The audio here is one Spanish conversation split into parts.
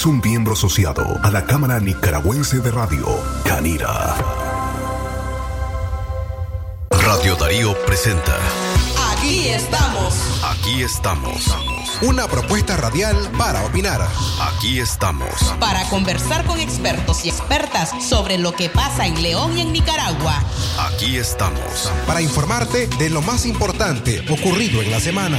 Es un miembro asociado a la Cámara Nicaragüense de Radio, Canira. Radio Darío presenta. Aquí estamos. Aquí estamos. Una propuesta radial para opinar. Aquí estamos. Para conversar con expertos y expertas sobre lo que pasa en León y en Nicaragua. Aquí estamos. Para informarte de lo más importante ocurrido en la semana.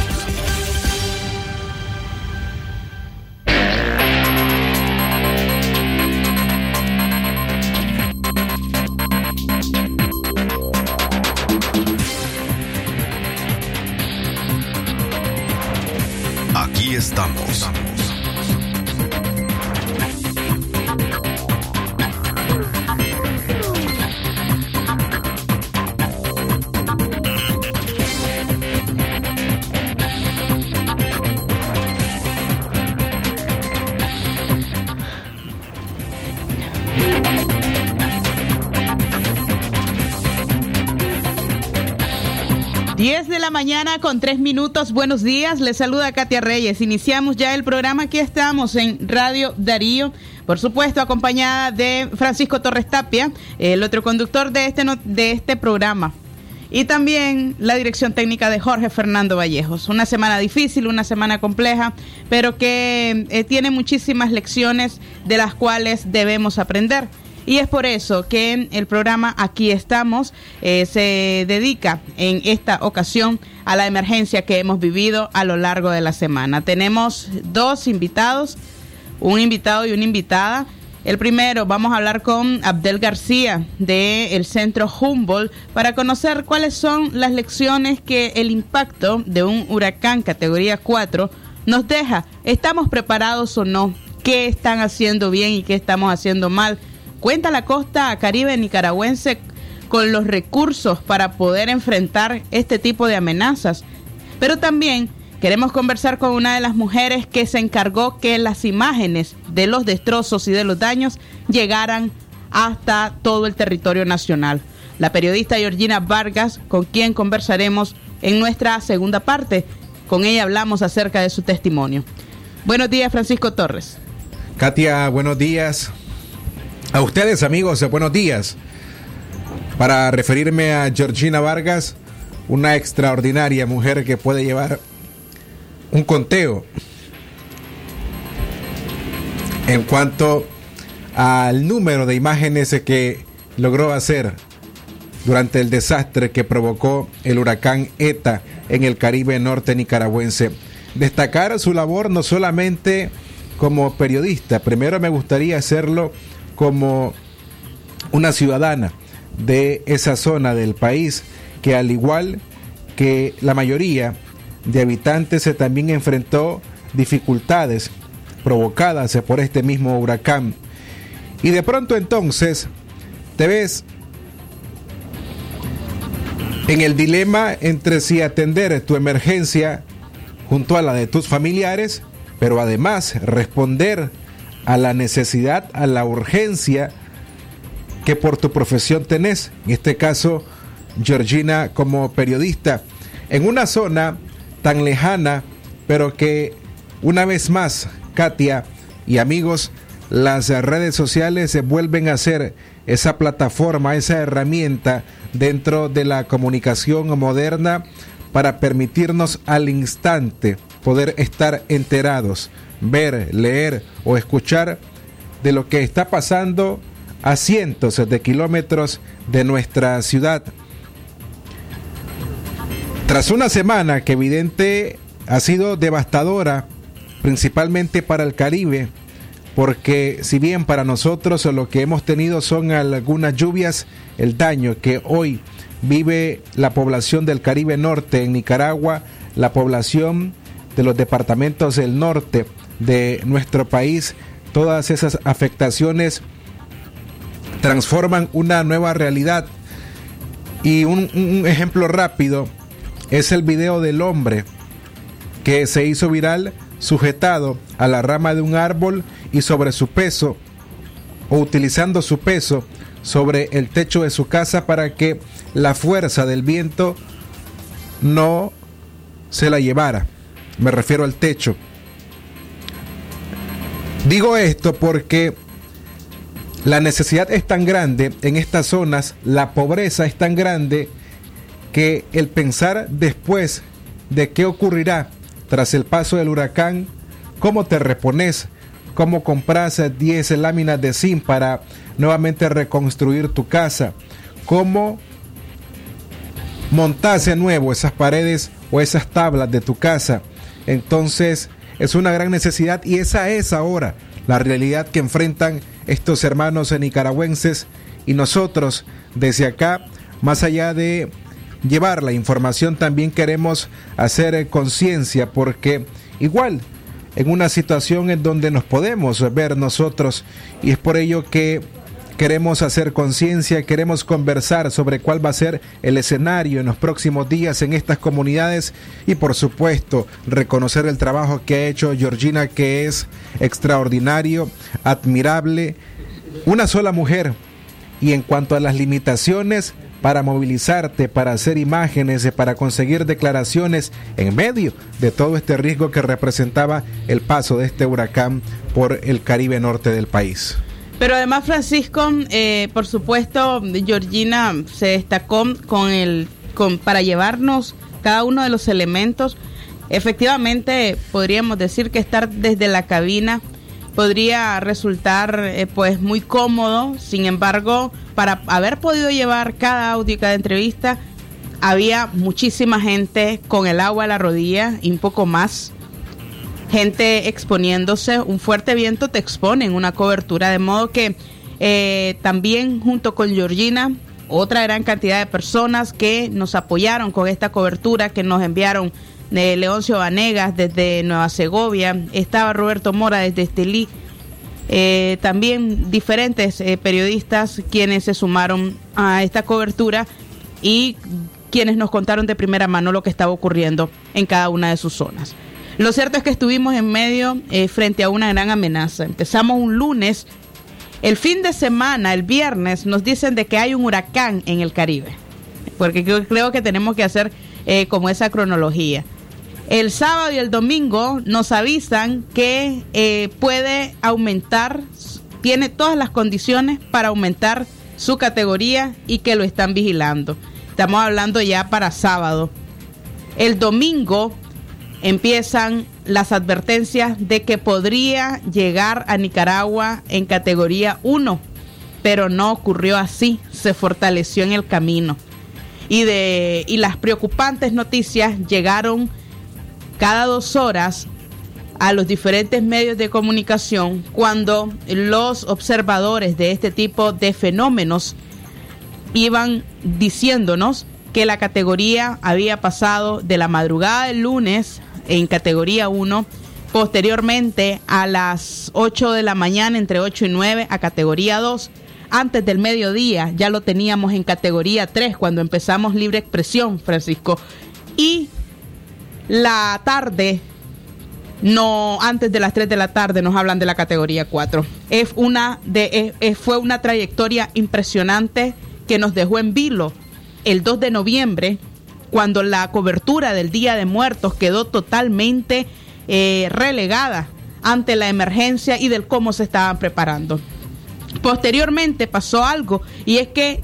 Stop. 10 de la mañana con 3 minutos. Buenos días. Les saluda Katia Reyes. Iniciamos ya el programa. Aquí estamos en Radio Darío. Por supuesto, acompañada de Francisco Torres Tapia, el otro conductor de este, de este programa. Y también la dirección técnica de Jorge Fernando Vallejos. Una semana difícil, una semana compleja, pero que eh, tiene muchísimas lecciones de las cuales debemos aprender. Y es por eso que el programa Aquí estamos eh, se dedica en esta ocasión a la emergencia que hemos vivido a lo largo de la semana. Tenemos dos invitados, un invitado y una invitada. El primero, vamos a hablar con Abdel García del Centro Humboldt para conocer cuáles son las lecciones que el impacto de un huracán categoría 4 nos deja. ¿Estamos preparados o no? ¿Qué están haciendo bien y qué estamos haciendo mal? ¿Cuenta la costa caribe nicaragüense con los recursos para poder enfrentar este tipo de amenazas? Pero también queremos conversar con una de las mujeres que se encargó que las imágenes de los destrozos y de los daños llegaran hasta todo el territorio nacional. La periodista Georgina Vargas, con quien conversaremos en nuestra segunda parte. Con ella hablamos acerca de su testimonio. Buenos días, Francisco Torres. Katia, buenos días. A ustedes, amigos, buenos días. Para referirme a Georgina Vargas, una extraordinaria mujer que puede llevar un conteo en cuanto al número de imágenes que logró hacer durante el desastre que provocó el huracán ETA en el Caribe norte nicaragüense. Destacar su labor no solamente como periodista, primero me gustaría hacerlo como una ciudadana de esa zona del país que al igual que la mayoría de habitantes se también enfrentó dificultades provocadas por este mismo huracán. Y de pronto entonces te ves en el dilema entre si atender tu emergencia junto a la de tus familiares, pero además responder a la necesidad, a la urgencia que por tu profesión tenés. En este caso, Georgina como periodista, en una zona tan lejana, pero que una vez más, Katia y amigos, las redes sociales se vuelven a ser esa plataforma, esa herramienta dentro de la comunicación moderna para permitirnos al instante poder estar enterados, ver, leer o escuchar de lo que está pasando a cientos de kilómetros de nuestra ciudad. Tras una semana que evidente ha sido devastadora, principalmente para el Caribe, porque si bien para nosotros lo que hemos tenido son algunas lluvias, el daño que hoy vive la población del Caribe Norte en Nicaragua, la población de los departamentos del norte de nuestro país, todas esas afectaciones transforman una nueva realidad. Y un, ejemplo rápido es el video del hombre que se hizo viral sujetado a la rama de un árbol y sobre su peso o utilizando su peso sobre el techo de su casa para que la fuerza del viento no se la llevara. Me refiero al techo. Digo esto porque la necesidad es tan grande en estas zonas, la pobreza es tan grande que el pensar después de qué ocurrirá tras el paso del huracán, cómo te repones, cómo compras 10 láminas de zinc para nuevamente reconstruir tu casa, cómo montas de nuevo esas paredes o esas tablas de tu casa. Entonces es una gran necesidad y esa es ahora la realidad que enfrentan estos hermanos nicaragüenses y nosotros desde acá, más allá de llevar la información, también queremos hacer conciencia porque igual en una situación en donde nos podemos ver nosotros y es por ello que queremos hacer conciencia, queremos conversar sobre cuál va a ser el escenario en los próximos días en estas comunidades y por supuesto reconocer el trabajo que ha hecho Georgina que es extraordinario, admirable, una sola mujer y en cuanto a las limitaciones para movilizarte, para hacer imágenes, para conseguir declaraciones en medio de todo este riesgo que representaba el paso de este huracán por el Caribe norte del país. Pero además, Francisco, eh, por supuesto, Georgina se destacó con el, con, para llevarnos cada uno de los elementos. Efectivamente, podríamos decir que estar desde la cabina podría resultar eh, pues muy cómodo. Sin embargo, para haber podido llevar cada audio y cada entrevista, había muchísima gente con el agua a la rodilla y un poco más. Gente exponiéndose, un fuerte viento te expone en una cobertura, de modo que eh, también junto con Georgina, otra gran cantidad de personas que nos apoyaron con esta cobertura, que nos enviaron de Leoncio Vanegas desde Nueva Segovia, estaba Roberto Mora desde Estelí, eh, también diferentes eh, periodistas quienes se sumaron a esta cobertura y quienes nos contaron de primera mano lo que estaba ocurriendo en cada una de sus zonas. Lo cierto es que estuvimos en medio eh, frente a una gran amenaza. Empezamos un lunes, el fin de semana, el viernes, nos dicen de que hay un huracán en el Caribe, porque creo que tenemos que hacer como esa cronología. El sábado y el domingo nos avisan que eh, puede aumentar, tiene todas las condiciones para aumentar su categoría y que lo están vigilando. Estamos hablando ya para sábado. El domingo empiezan las advertencias de que podría llegar a Nicaragua en categoría 1, pero no ocurrió así, se fortaleció en el camino. Y, de, y las preocupantes noticias llegaron cada dos horas a los diferentes medios de comunicación cuando los observadores de este tipo de fenómenos iban diciéndonos que la categoría había pasado de la madrugada del lunes en categoría 1, posteriormente a las 8 de la mañana, entre 8 y 9, a categoría 2. Antes del mediodía ya lo teníamos en categoría 3 cuando empezamos libre expresión, Francisco. Y la tarde, no antes de las 3 de la tarde, nos hablan de la categoría 4. Es una de, fue una trayectoria impresionante que nos dejó en vilo el 2 de noviembre, cuando la cobertura del Día de Muertos quedó totalmente eh, relegada ante la emergencia y del cómo se estaban preparando. Posteriormente pasó algo y es que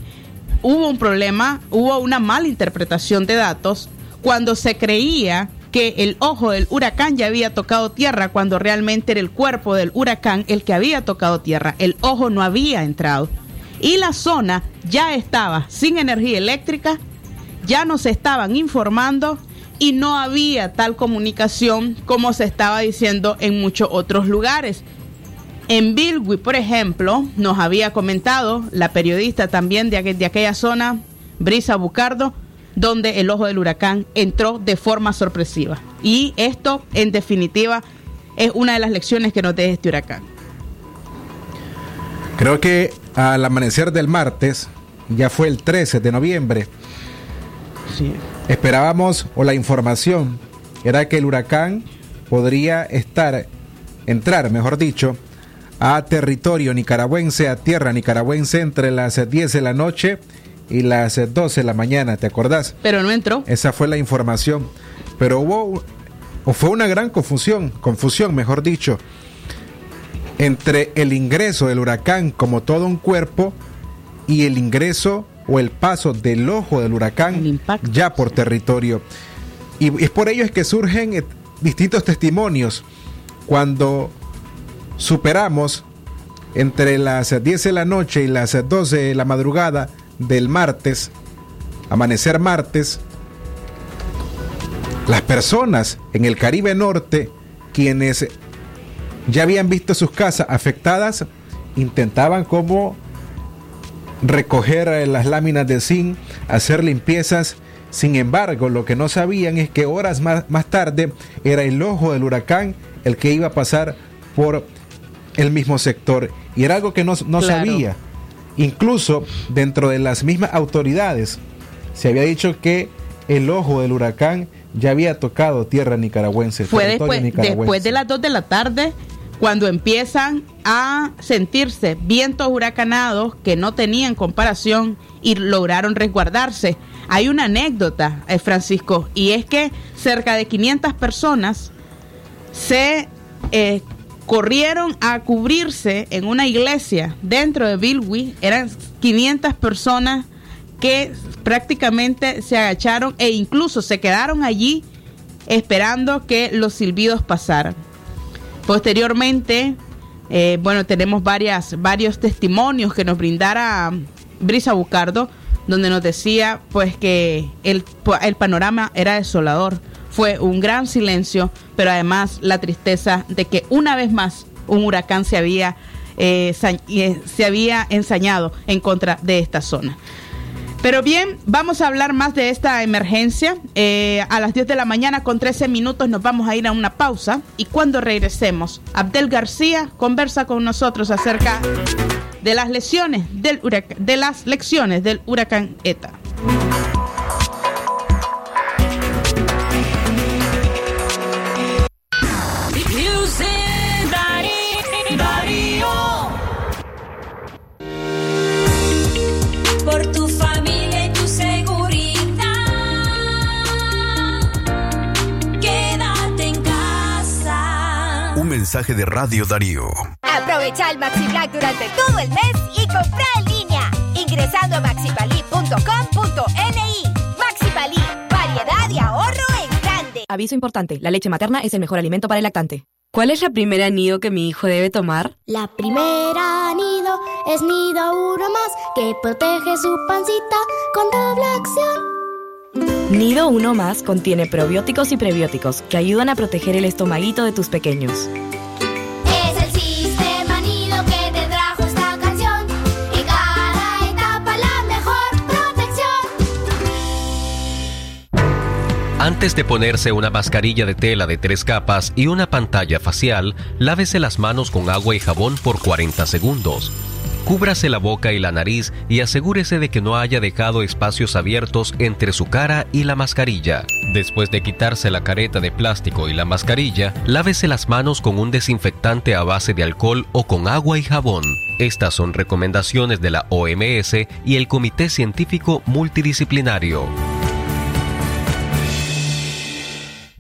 hubo un problema, hubo una mala interpretación de datos cuando se creía que el ojo del huracán ya había tocado tierra cuando realmente era el cuerpo del huracán el que había tocado tierra. El ojo no había entrado. Y la zona ya estaba sin energía eléctrica, ya nos estaban informando y no había tal comunicación como se estaba diciendo en muchos otros lugares. En Bilwi, por ejemplo, nos había comentado la periodista también de, de aquella zona, Brisa Bucardo, donde el ojo del huracán entró de forma sorpresiva. Y esto, en definitiva, es una de las lecciones que nos deja este huracán. Creo que al amanecer del martes, ya fue el 13 de noviembre, esperábamos, o la información era que el huracán podría estar, entrar, mejor dicho, a territorio nicaragüense, a tierra nicaragüense entre las 10 de la noche y las 12 de la mañana, ¿te acordás? Pero no entró. Esa fue la información. Pero hubo, o fue una gran confusión, confusión, mejor dicho, entre el ingreso del huracán como todo un cuerpo y el ingreso o el paso del ojo del huracán ya por territorio. Y es por ello es que surgen eh, distintos testimonios cuando superamos entre las 10 de la noche y las 12 de la madrugada del martes, amanecer martes, las personas en el Caribe Norte, quienes ya habían visto sus casas afectadas, intentaban como recoger las láminas de zinc, hacer limpiezas. Sin embargo, lo que no sabían es que horas más, más tarde era el ojo del huracán el que iba a pasar por el mismo sector. Y era algo que no, no sabía. Incluso dentro de las mismas autoridades se había dicho que el ojo del huracán ya había tocado tierra nicaragüense. Fue después, después de las 2 de la tarde cuando empiezan a sentirse vientos huracanados que no tenían comparación y lograron resguardarse. Hay una anécdota, eh, Francisco, y es que cerca de 500 personas se eh, corrieron a cubrirse en una iglesia dentro de Bilwi. Eran 500 personas que prácticamente se agacharon e incluso se quedaron allí esperando que los silbidos pasaran. Posteriormente, eh, bueno, tenemos varias, varios testimonios que nos brindara Brisa Bucardo, donde nos decía pues que el, el panorama era desolador fue un gran silencio, pero además la tristeza de que una vez más un huracán se había, eh, eh, se había ensañado en contra de esta zona. Pero bien, vamos a hablar más de esta emergencia. Eh, a las 10 de la mañana con 13 minutos nos vamos a ir a una pausa y cuando regresemos, Abdel García conversa con nosotros acerca de las lesiones del de las lecciones del huracán ETA. Mensaje de Radio Darío. Aprovecha el Maxi Black durante todo el mes y compra en línea. Ingresando a maxipali.com.ni. Maxipali, variedad y ahorro en grande. Aviso importante, la leche materna es el mejor alimento para el lactante. ¿Cuál es la primera nido que mi hijo debe tomar? La primera nido es nido uno más que protege su pancita con doble acción. Nido Uno Más contiene probióticos y prebióticos que ayudan a proteger el estomaguito de tus pequeños. Antes de ponerse una mascarilla de tela de tres capas y una pantalla facial, lávese las manos con agua y jabón por 40 segundos. Cúbrase la boca y la nariz y asegúrese de que no haya dejado espacios abiertos entre su cara y la mascarilla. Después de quitarse la careta de plástico y la mascarilla, lávese las manos con un desinfectante a base de alcohol o con agua y jabón. Estas son recomendaciones de la OMS y el Comité Científico Multidisciplinario.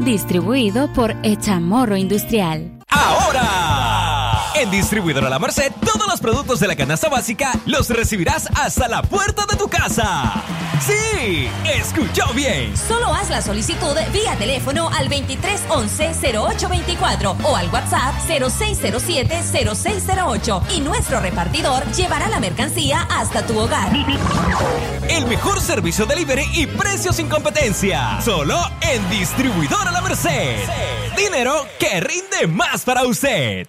Distribuido por Echamorro Industrial. ¡Ahora! En Distribuidora La Merced, todos los productos de la canasta básica los recibirás hasta la puerta de tu casa. ¡Sí! ¡Escuchó bien! Solo haz la solicitud vía teléfono al 2311-0824 o al WhatsApp 0607-0608 y nuestro repartidor llevará la mercancía hasta tu hogar. El mejor servicio delivery y precios sin competencia. Solo en Distribuidora La Merced. Dinero que rinde más para usted.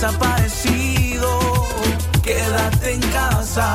Desaparecido. Quédate en casa,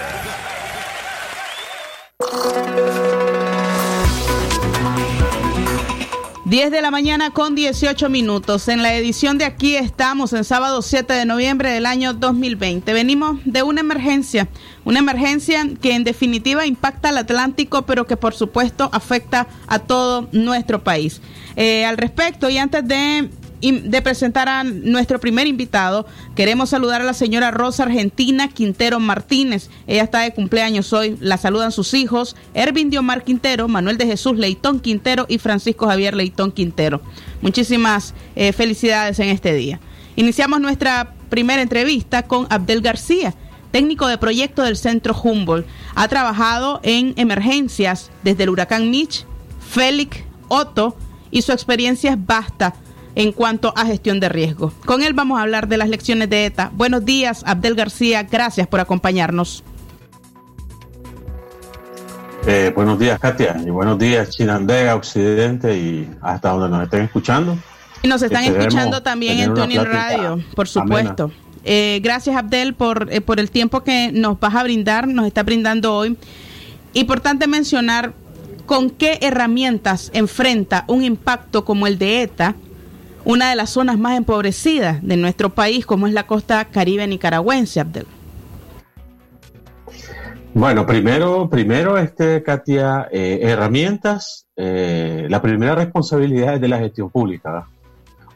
10 de la mañana con 18 minutos. En la edición de aquí estamos en sábado 7 de noviembre del año 2020. Venimos de una emergencia, una emergencia que en definitiva impacta al Atlántico, pero que por supuesto afecta a todo nuestro país. Eh, al respecto, y antes de de presentar a nuestro primer invitado, queremos saludar a la señora Rosa Argentina Quintero Martínez. Ella está de cumpleaños hoy. La saludan sus hijos, Ervin Diomar Quintero, Manuel de Jesús Leitón Quintero y Francisco Javier Leitón Quintero. Muchísimas eh, felicidades en este día. Iniciamos nuestra primera entrevista con Abdel García técnico de proyecto del Centro Humboldt. Ha trabajado en emergencias desde el huracán Mitch, Félix, Otto y su experiencia es vasta en cuanto a gestión de riesgo. Con él vamos a hablar de las lecciones de ETA. Buenos días, Abdel García. Gracias por acompañarnos. Eh, buenos días, Katia. Y buenos días, Chinandega, Occidente y hasta donde nos estén escuchando. Y nos están escuchando también en Tuning Radio, por supuesto. Eh, gracias, Abdel, por, eh, por el tiempo que nos vas a brindar, nos está brindando hoy. Importante mencionar con qué herramientas enfrenta un impacto como el de ETA una de las zonas más empobrecidas de nuestro país, como es la costa caribe nicaragüense, Abdel. Bueno, primero, primero, este, Katia, eh, herramientas. Eh, la primera responsabilidad es de la gestión pública.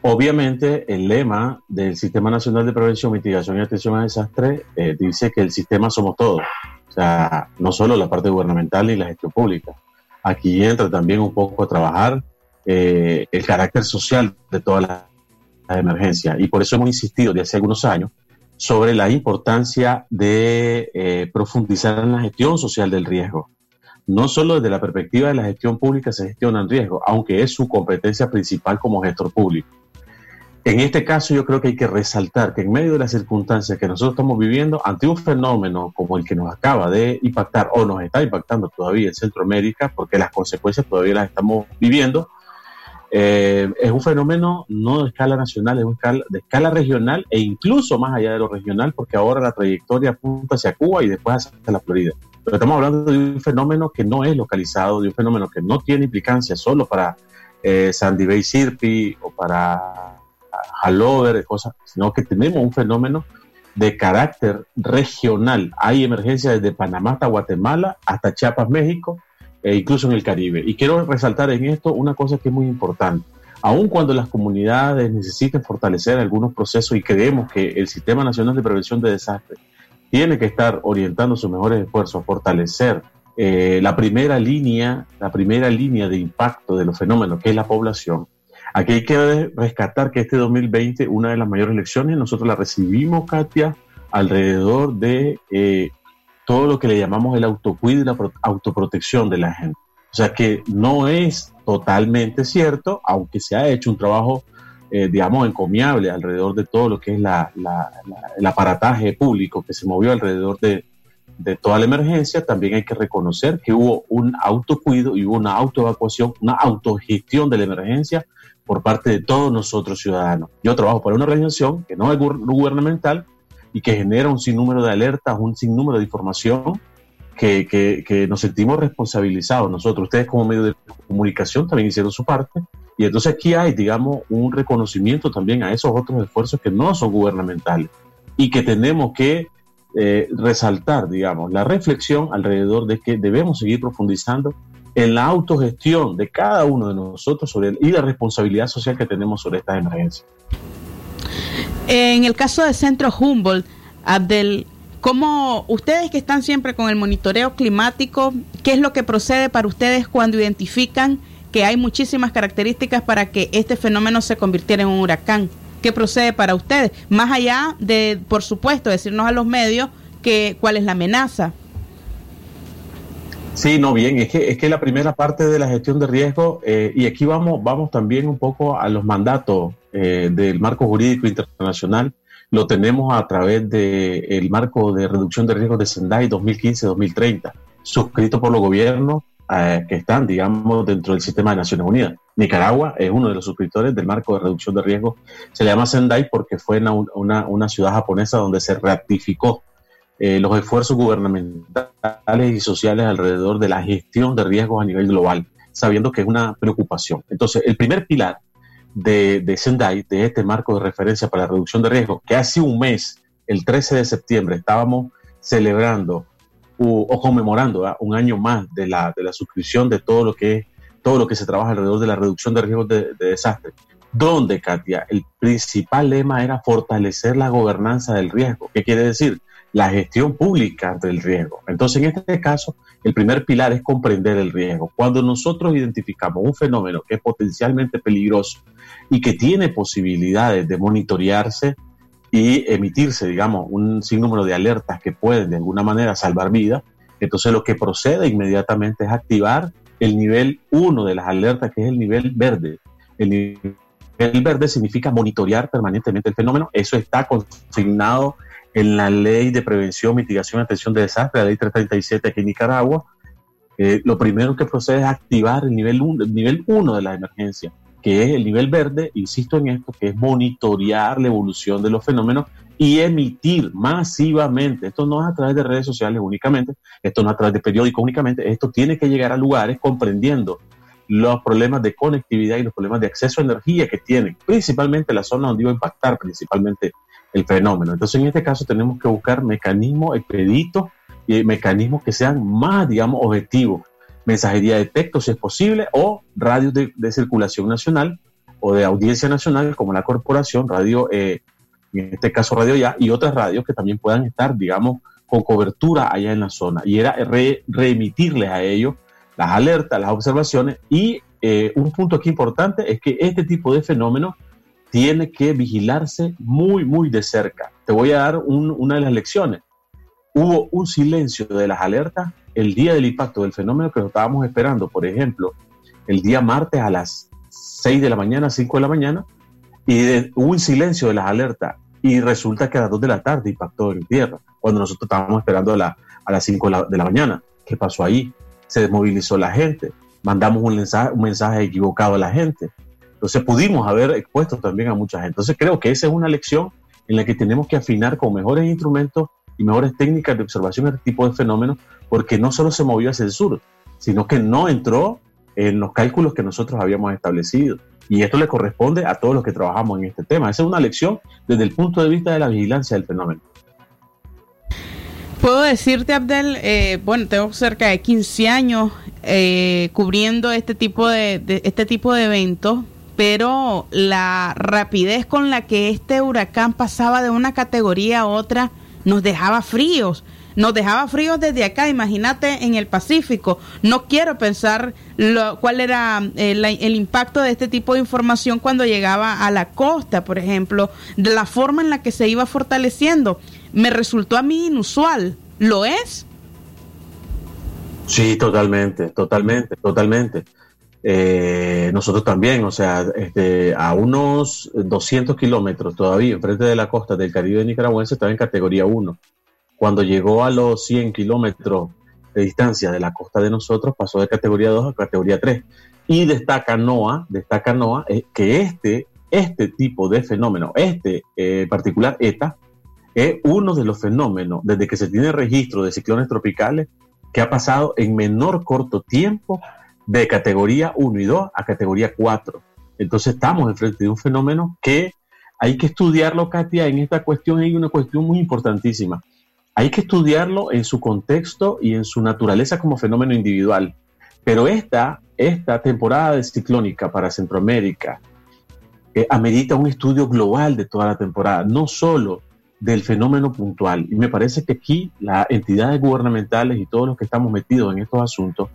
Obviamente, el lema del Sistema Nacional de Prevención, Mitigación y Atención a Desastres eh, dice que el sistema somos todos. O sea, no solo la parte gubernamental y la gestión pública. Aquí entra también un poco a trabajar eh, el carácter social de todas las la emergencias. Y por eso hemos insistido desde hace algunos años sobre la importancia de eh, profundizar en la gestión social del riesgo. No solo desde la perspectiva de la gestión pública se gestiona el riesgo, aunque es su competencia principal como gestor público. En este caso yo creo que hay que resaltar que en medio de las circunstancias que nosotros estamos viviendo, ante un fenómeno como el que nos acaba de impactar o nos está impactando todavía en Centroamérica, porque las consecuencias todavía las estamos viviendo, eh, es un fenómeno no de escala nacional, es un escala, de escala regional e incluso más allá de lo regional, porque ahora la trayectoria apunta hacia Cuba y después hacia la Florida. Pero estamos hablando de un fenómeno que no es localizado, de un fenómeno que no tiene implicancia solo para eh, Sandy Bay Sirpi o para Halover, cosas, sino que tenemos un fenómeno de carácter regional. Hay emergencias desde Panamá hasta Guatemala, hasta Chiapas, México, e incluso en el Caribe. Y quiero resaltar en esto una cosa que es muy importante. aun cuando las comunidades necesiten fortalecer algunos procesos y creemos que el Sistema Nacional de Prevención de Desastres tiene que estar orientando sus mejores esfuerzos a fortalecer eh, la primera línea, la primera línea de impacto de los fenómenos, que es la población. Aquí hay que rescatar que este 2020, una de las mayores lecciones, nosotros la recibimos, Katia, alrededor de eh, todo lo que le llamamos el autocuido y la autoprotección de la gente. O sea que no es totalmente cierto, aunque se ha hecho un trabajo, eh, digamos, encomiable alrededor de todo lo que es la, el aparataje público que se movió alrededor de, de toda la emergencia, también hay que reconocer que hubo un autocuido y hubo una autoevacuación, una autogestión de la emergencia por parte de todos nosotros ciudadanos. Yo trabajo para una organización que no es gubernamental y que genera un sinnúmero de alertas, un sinnúmero de información que, que, nos sentimos responsabilizados nosotros. Ustedes como medio de comunicación también hicieron su parte y entonces aquí hay, digamos, un reconocimiento también a esos otros esfuerzos que no son gubernamentales y que tenemos que eh, resaltar, digamos, la reflexión alrededor de que debemos seguir profundizando en la autogestión de cada uno de nosotros sobre y la responsabilidad social que tenemos sobre estas emergencias. En el caso del Centro Humboldt, Abdel, ¿cómo ustedes que están siempre con el monitoreo climático, qué es lo que procede para ustedes cuando identifican que hay muchísimas características para que este fenómeno se convirtiera en un huracán? ¿Qué procede para ustedes? Más allá de, por supuesto, decirnos a los medios que cuál es la amenaza. Sí, no, bien, es que, es que la primera parte de la gestión de riesgo, eh, y aquí vamos, vamos también un poco a los mandatos eh, del marco jurídico internacional, lo tenemos a través del marco de reducción de riesgos de Sendai 2015-2030, suscrito por los gobiernos eh, que están, digamos, dentro del sistema de Naciones Unidas. Nicaragua es uno de los suscriptores del marco de reducción de riesgos. Se le llama Sendai porque fue una, una, ciudad japonesa donde se ratificó eh, los esfuerzos gubernamentales y sociales alrededor de la gestión de riesgos a nivel global, sabiendo que es una preocupación. Entonces, el primer pilar de, de Sendai, de este marco de referencia para la reducción de riesgos, que hace un mes, el 13 de septiembre, estábamos celebrando o, conmemorando un año más de la, de la suscripción de todo lo que es todo lo que se trabaja alrededor de la reducción de riesgos de, desastre. Donde, Katia, el principal lema era fortalecer la gobernanza del riesgo. ¿Qué quiere decir? La gestión pública ante el riesgo. Entonces, en este caso, el primer pilar es comprender el riesgo. Cuando nosotros identificamos un fenómeno que es potencialmente peligroso y que tiene posibilidades de monitorearse, y emitirse, digamos, un sinnúmero de alertas que pueden de alguna manera salvar vidas, entonces lo que procede inmediatamente es activar el nivel 1 de las alertas, que es el nivel verde. El nivel verde significa monitorear permanentemente el fenómeno. Eso está consignado en la Ley de Prevención, Mitigación y Atención de Desastres, la Ley 337 aquí en Nicaragua. Eh, lo primero que procede es activar el nivel 1 el nivel uno de la emergencia que es el nivel verde, insisto en esto, que es monitorear la evolución de los fenómenos y emitir masivamente, esto no es a través de redes sociales únicamente, esto no es a través de periódicos únicamente, esto tiene que llegar a lugares comprendiendo los problemas de conectividad y los problemas de acceso a energía que tienen, principalmente la zona donde iba a impactar principalmente el fenómeno. Entonces, en este caso tenemos que buscar mecanismos expeditos y mecanismos que sean más, digamos, objetivos, mensajería de texto si es posible, o radios de, circulación nacional o de audiencia nacional como la corporación, radio, eh, en este caso Radio Ya, y otras radios que también puedan estar, digamos, con cobertura allá en la zona. Y era reemitirles a ellos las alertas, las observaciones. Y eh, un punto aquí importante es que este tipo de fenómenos tiene que vigilarse muy, muy de cerca. Te voy a dar una de las lecciones. Hubo un silencio de las alertas el día del impacto del fenómeno que estábamos esperando, por ejemplo, el día martes a las 6 de la mañana, 5 de la mañana, y hubo un silencio de las alertas, y resulta que a las 2 de la tarde impactó en tierra, cuando nosotros estábamos esperando a, las 5 de la, mañana. ¿Qué pasó ahí? Se desmovilizó la gente, mandamos un mensaje equivocado a la gente. Entonces pudimos haber expuesto también a mucha gente. Entonces creo que esa es una lección en la que tenemos que afinar con mejores instrumentos y mejores técnicas de observación este tipo de fenómenos, porque no solo se movió hacia el sur, sino que no entró en los cálculos que nosotros habíamos establecido. Y esto le corresponde a todos los que trabajamos en este tema. Esa es una lección desde el punto de vista de la vigilancia del fenómeno. Puedo decirte, Abdel, eh, bueno, tengo cerca de 15 años eh, cubriendo este tipo de, este tipo de eventos pero la rapidez con la que este huracán pasaba de una categoría a otra nos dejaba fríos. Nos dejaba fríos desde acá, imagínate en el Pacífico. No quiero pensar lo, cuál era el, el, impacto de este tipo de información cuando llegaba a la costa, por ejemplo, de la forma en la que se iba fortaleciendo. Me resultó a mí inusual. ¿Lo es? Sí, totalmente, totalmente, totalmente. Eh, nosotros también, o sea, este, a unos 200 kilómetros todavía enfrente de la costa del Caribe nicaragüense estaba en categoría 1. Cuando llegó a los 100 kilómetros de distancia de la costa de nosotros, pasó de categoría 2 a categoría 3. Y destaca NOAA, destaca NOAA eh, que este, este tipo de fenómeno, este eh, particular ETA, es uno de los fenómenos, desde que se tiene registro de ciclones tropicales, que ha pasado en menor corto tiempo de categoría 1 y 2 a categoría 4. Entonces estamos enfrente de un fenómeno que hay que estudiarlo, Katia, en esta cuestión hay una cuestión muy importantísima. Hay que estudiarlo en su contexto y en su naturaleza como fenómeno individual. Pero esta, esta temporada de ciclónica para Centroamérica eh, amerita un estudio global de toda la temporada, no solo del fenómeno puntual. Y me parece que aquí las entidades gubernamentales y todos los que estamos metidos en estos asuntos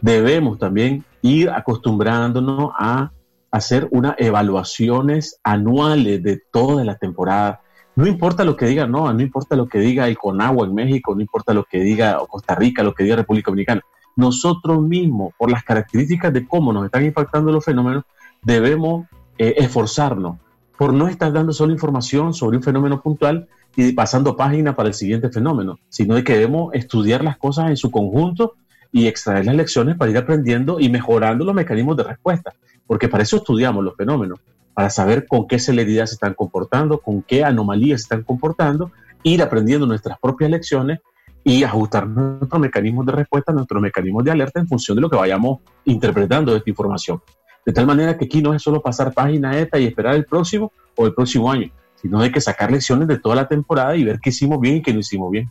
debemos también ir acostumbrándonos a hacer unas evaluaciones anuales de toda la temporada. No importa lo que diga no, no importa lo que diga el Conagua en México, no importa lo que diga Costa Rica, lo que diga República Dominicana. Nosotros mismos, por las características de cómo nos están impactando los fenómenos, debemos eh, esforzarnos por no estar dando solo información sobre un fenómeno puntual y pasando página para el siguiente fenómeno, sino que debemos estudiar las cosas en su conjunto y extraer las lecciones para ir aprendiendo y mejorando los mecanismos de respuesta, porque para eso estudiamos los fenómenos, para saber con qué celeridad se están comportando, con qué anomalías se están comportando, ir aprendiendo nuestras propias lecciones y ajustar nuestros mecanismos de respuesta, nuestros mecanismos de alerta en función de lo que vayamos interpretando de esta información. De tal manera que aquí no es solo pasar página ETA y esperar el próximo o el próximo año, sino hay que sacar lecciones de toda la temporada y ver qué hicimos bien y qué no hicimos bien.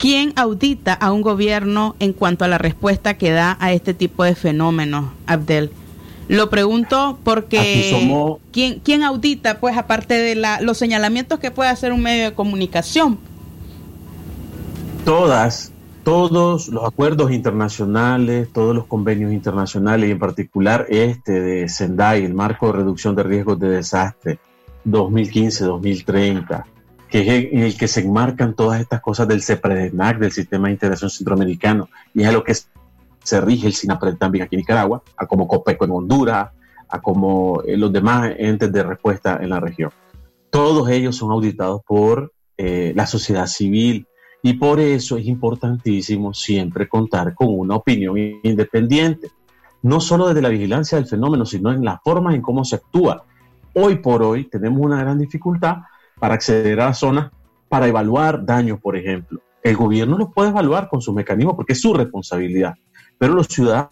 ¿Quién audita a un gobierno en cuanto a la respuesta que da a este tipo de fenómenos, Abdel? Lo pregunto porque ¿quién, ¿quién, audita, pues, aparte de la, los señalamientos que puede hacer un medio de comunicación? Todas todos los acuerdos internacionales, todos los convenios internacionales y en particular este de Sendai, el marco de reducción de riesgos de desastre 2015-2030, que es en el que se enmarcan todas estas cosas del CEPREDENAC, del Sistema de Integración Centroamericano, y es a lo que se rige el SINAPRED también aquí en Nicaragua, a como COPECO en Honduras, a como eh, los demás entes de respuesta en la región. Todos ellos son auditados por eh, la sociedad civil, y por eso es importantísimo siempre contar con una opinión independiente, no solo desde la vigilancia del fenómeno, sino en la forma en cómo se actúa. Hoy por hoy tenemos una gran dificultad para acceder a la zona para evaluar daños, por ejemplo. El gobierno lo puede evaluar con sus mecanismos porque es su responsabilidad, pero los ciudadanos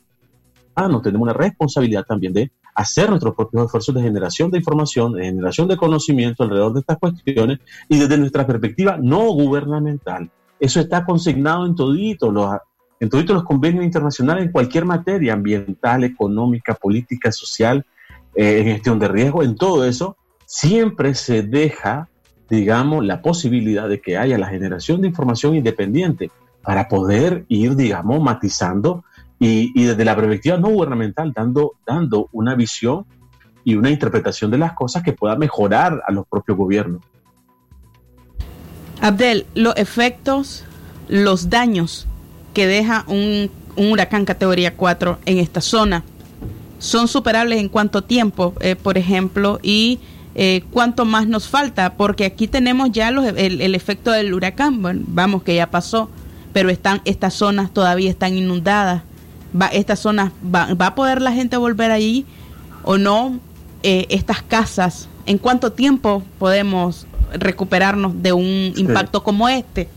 tenemos una responsabilidad también de hacer nuestros propios esfuerzos de generación de información, de generación de conocimiento alrededor de estas cuestiones y desde nuestra perspectiva no gubernamental eso está consignado en todito los, en todito los convenios internacionales en cualquier materia, ambiental, económica, política, social, eh, en gestión de riesgo, en todo eso, siempre se deja, digamos, la posibilidad de que haya la generación de información independiente para poder ir, digamos, matizando y, y desde la perspectiva no gubernamental, dando, dando una visión y una interpretación de las cosas que pueda mejorar a los propios gobiernos. Abdel, los efectos, los daños que deja un, huracán categoría 4 en esta zona son superables en cuánto tiempo, eh, por ejemplo, y eh, cuánto más nos falta, porque aquí tenemos ya el, efecto del huracán, vamos que ya pasó, pero están estas zonas todavía están inundadas. Va, estas zonas va, a poder la gente volver allí o no. Eh, estas casas, ¿en cuánto tiempo podemos recuperarnos de un impacto como este.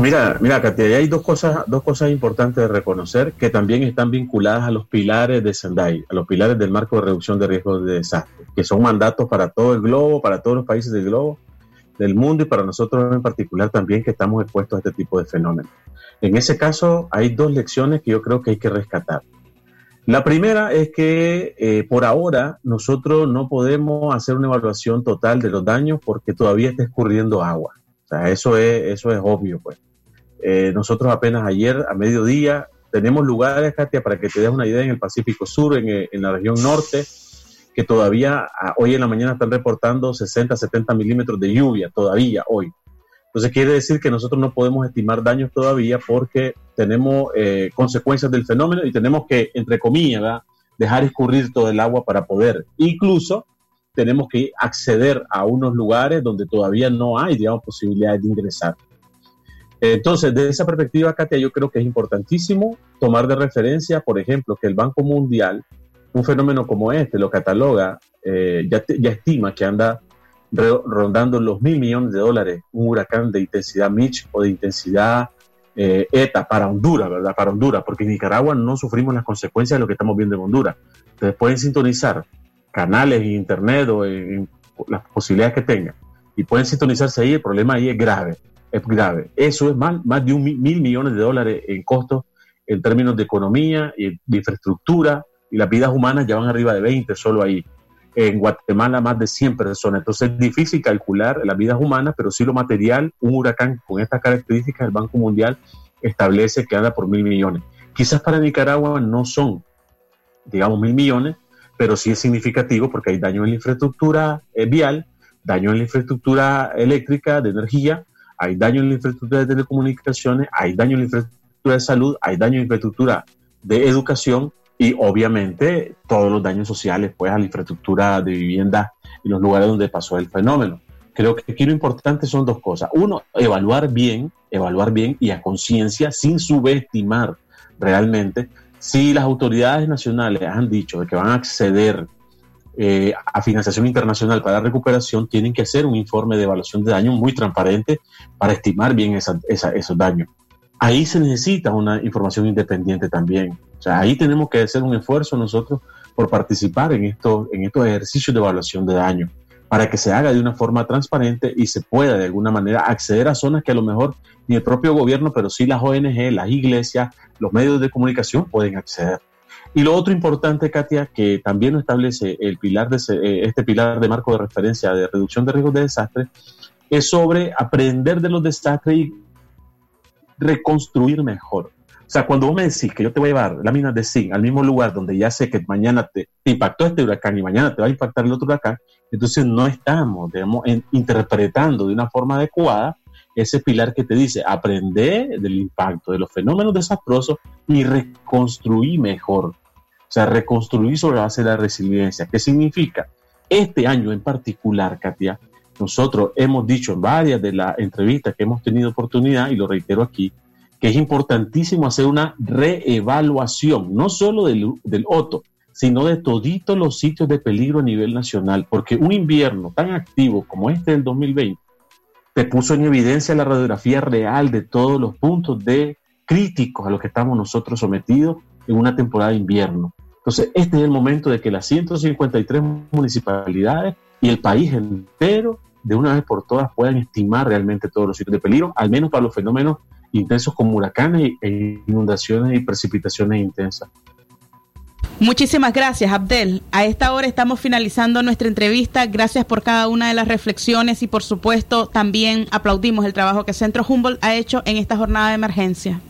Mira, mira, Katia, hay dos cosas, dos cosas importantes de reconocer que también están vinculadas a los pilares de Sendai, a los pilares del marco de reducción de riesgos de desastre, que son mandatos para todo el globo, para todos los países del globo, del mundo y para nosotros en particular también que estamos expuestos a este tipo de fenómenos. En ese caso, hay dos lecciones que yo creo que hay que rescatar. La primera es que eh, por ahora nosotros no podemos hacer una evaluación total de los daños porque todavía está escurriendo agua. O sea, eso es, eso es obvio, pues. Eh, nosotros apenas ayer a mediodía tenemos lugares, Katia, para que te des una idea, en el Pacífico Sur, en, eh, en la región norte, que todavía a- hoy en la mañana están reportando 60, 70 milímetros de lluvia, todavía hoy. Entonces quiere decir que nosotros no podemos estimar daños todavía porque tenemos eh, consecuencias del fenómeno y tenemos que, entre comillas, dejar escurrir todo el agua para poder. Incluso tenemos que acceder a unos lugares donde todavía no hay, digamos, posibilidades de ingresar. Entonces, desde esa perspectiva, Katia, yo creo que es importantísimo tomar de referencia, por ejemplo, que el Banco Mundial, un fenómeno como este, lo cataloga, eh, ya, ya estima que anda rondando los mil millones de dólares un huracán de intensidad Mitch o de intensidad eh, ETA para Honduras, ¿verdad? Para Honduras, porque en Nicaragua no sufrimos las consecuencias de lo que estamos viendo en Honduras. Entonces pueden sintonizar canales en internet o en, en las posibilidades que tengan y pueden sintonizarse ahí, el problema ahí es grave, es grave. Eso es más, más de un mi- mil millones de dólares en costos en términos de economía y de infraestructura y las vidas humanas ya van arriba de 20 solo ahí. En Guatemala más de 100 personas. Entonces es difícil calcular las vidas humanas, pero sí lo material, un huracán con estas características, el Banco Mundial establece que anda por mil millones. Quizás para Nicaragua no son, digamos, mil millones, pero sí es significativo porque hay daño en la infraestructura eh, vial, daño en la infraestructura eléctrica, de energía, hay daño en la infraestructura de telecomunicaciones, hay daño en la infraestructura de salud, hay daño en la infraestructura de educación y obviamente todos los daños sociales pues a la infraestructura de vivienda y los lugares donde pasó el fenómeno. Creo que aquí lo importante son dos cosas. Uno, evaluar bien, evaluar bien y a conciencia sin subestimar realmente si las autoridades nacionales han dicho de que van a acceder eh, a financiación internacional para recuperación, tienen que hacer un informe de evaluación de daño muy transparente para estimar bien esos daños. Ahí se necesita una información independiente también. O sea, ahí tenemos que hacer un esfuerzo nosotros por participar en, esto, en estos ejercicios de evaluación de daño, para que se haga de una forma transparente y se pueda de alguna manera acceder a zonas que a lo mejor ni el propio gobierno, pero sí las ONG, las iglesias, los medios de comunicación pueden acceder. Y lo otro importante, Katia, que también establece el pilar de eh, este pilar de marco de referencia de reducción de riesgos de desastre, es sobre aprender de los desastres y reconstruir mejor. O sea, cuando vos me decís que yo te voy a llevar láminas de zinc al mismo lugar donde ya sé que mañana te, te impactó este huracán y mañana te va a impactar el otro huracán, entonces no estamos, digamos, en- interpretando de una forma adecuada ese pilar que te dice aprender del impacto de los fenómenos desastrosos y reconstruir mejor. Sea, reconstruir sobre la base de la resiliencia. ¿Qué significa? Este año en particular, Katia, nosotros hemos dicho en varias de las entrevistas que hemos tenido oportunidad, y lo reitero aquí, que es importantísimo hacer una reevaluación, no solo del, del OTO, sino de toditos los sitios de peligro a nivel nacional, porque un invierno tan activo como este del 2020 te puso en evidencia la radiografía real de todos los puntos de críticos a los que estamos nosotros sometidos en una temporada de invierno. Entonces, este es el momento de que las 153 municipalidades y el país entero, de una vez por todas, puedan estimar realmente todos los sitios de peligro, al menos para los fenómenos intensos como huracanes e inundaciones y precipitaciones intensas. Muchísimas gracias, Abdel. A esta hora estamos finalizando nuestra entrevista. Gracias por cada una de las reflexiones y, por supuesto, también aplaudimos el trabajo que Centro Humboldt ha hecho en esta jornada de emergencia.